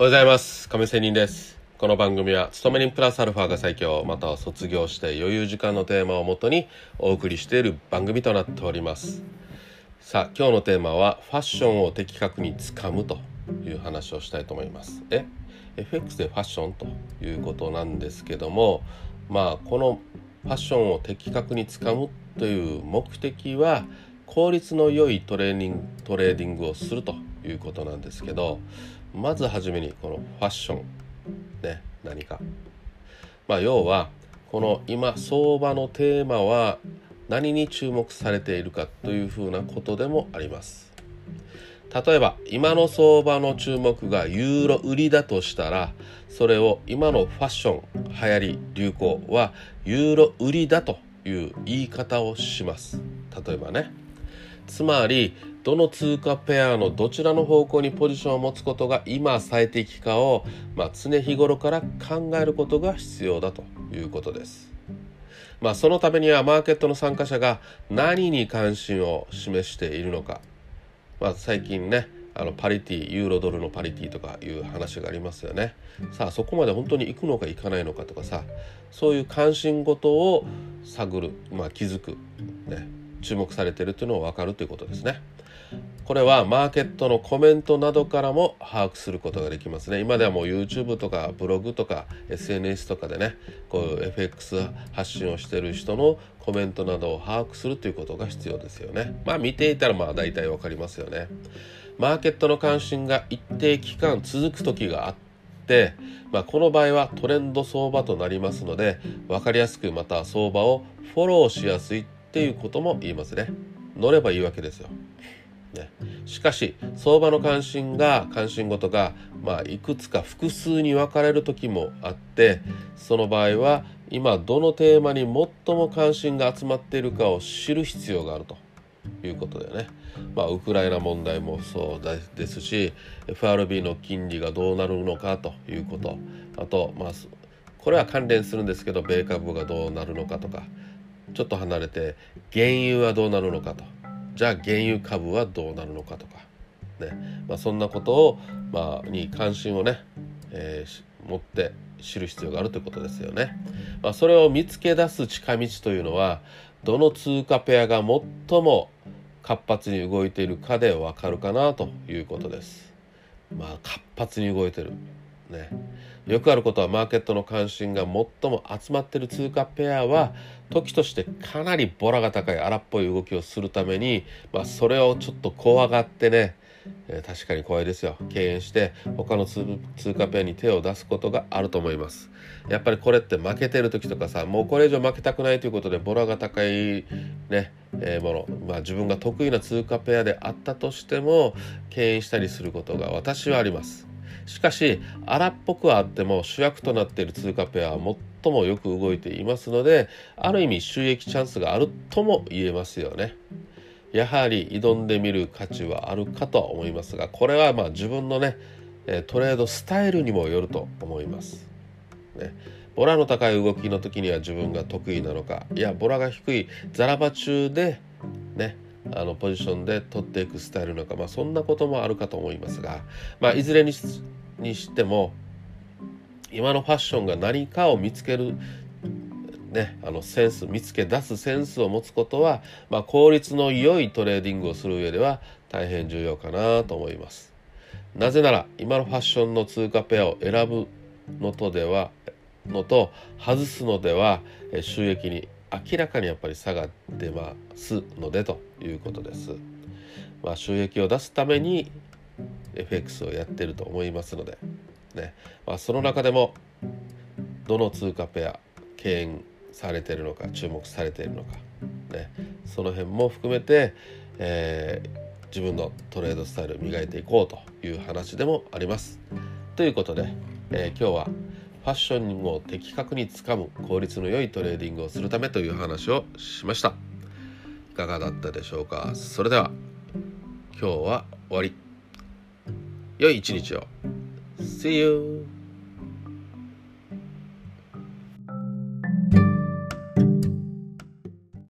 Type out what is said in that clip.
おはようございます。亀仙人です。この番組は勤め人プラスアルファが最強。または卒業して余裕時間のテーマをもとにお送りしている番組となっております。さあ今日のテーマはファッションを的確につかむという話をしたいと思います。え？FX でファッションということなんですけどもまあこのファッションを的確につかむという目的は効率の良いトレーニングトレーディングをするということなんですけどまずはじめにこのファッションね何か。まあ要はこの今相場のテーマは何に注目されているかというふうなことでもあります。例えば今の相場の注目がユーロ売りだとしたらそれを今のファッション流行り流行はユーロ売りだという言い方をします。例えばね。つまりどの通貨ペアのどちらの方向にポジションを持つことが今最適かを、まあ、常日頃から考えることが必要だということです。まあ、そのためにはマーケットの参加者が何に関心を示しているのか、まあ、最近ねあのパリティユーロドルのパリティとかいう話がありますよねさあそこまで本当に行くのか行かないのかとかさそういう関心事を探る、まあ、気づく、ね、注目されているというのを分かるということですね。これはマーケットのコメントなどからも把握することができますね。今ではもう YouTube とかブログとか SNS とかでね、こういう FX 発信をしてる人のコメントなどを把握するということが必要ですよね。まあ見ていたらまあ大体わかりますよね。マーケットの関心が一定期間続く時があって、まあ、この場合はトレンド相場となりますので分かりやすくまた相場をフォローしやすいっていうことも言いますね乗ればいいわけですよ、ね、しかし相場の関心が関心事が、まあ、いくつか複数に分かれる時もあってその場合は今どのテーマに最も関心が集まっているかを知る必要があると。いうことでね、まあ、ウクライナ問題もそうですし FRB の金利がどうなるのかということ。あとまあこれは関連するんですけど米株がどうなるのかとか。ちょっと離れて原油はどうなるのかと。じゃあ原油株はどうなるのかとか、ねまあ、そんなことを、まあ、に関心をね、えー、持って知る必要があるということですよね。まあ、それを見つけ出す近道というのはどの通貨ペアが最も活発に動いているかでわかるかなということです。まあ活発に動いてる。ね。よくあることはマーケットの関心が最も集まっている通貨ペアは時としてかなりボラが高い荒っぽい動きをするために、まあ、それをちょっと怖がってね、えー、確かに怖いですよ。敬遠して他の通貨ペアに手を出すことがあると思います。やっぱりこれって負けてる時とかさもうこれ以上負けたくないということでボラが高いね、えー、もの、まあ、自分が得意な通貨ペアであったとしても敬遠したりすることが私はあります。しかし荒っぽくはあっても主役となっている通貨ペアは最もよく動いていますのである意味収益チャンスがあるとも言えますよね。やはり挑んでみる価値はあるかとは思いますがこれはまあ自分のねトレードスタイルにもよると思います。ね、ボラの高い動きの時には自分が得意なのかいやボラが低いザラバ中でねあのポジションで取っていくスタイルなのか、まあ、そんなこともあるかと思いますが、まあ、いずれににしても今のファッションが何かを見つけるね、あのセンス見つけ出すセンスを持つことは、まあ、効率の良いトレーディングをする上では大変重要かなと思います。なぜなら今のファッションの通貨ペアを選ぶのとではのと外すのでは収益に明らかにやっぱり差が出ますのでということです、まあ、収益を出すために FX をやってると思いますので、ね。まあ、その中でもどの通貨ペア敬遠されてるのか注目されているのか、ね、その辺も含めて、えー、自分のトレードスタイルを磨いていこうという話でもあります。ということで、えー、今日はァッションを的確につかむ効率の良いトレーディングをするためという話をしました。いかがだったでしょうか？それでは今日は終わり。良い一日を。See you!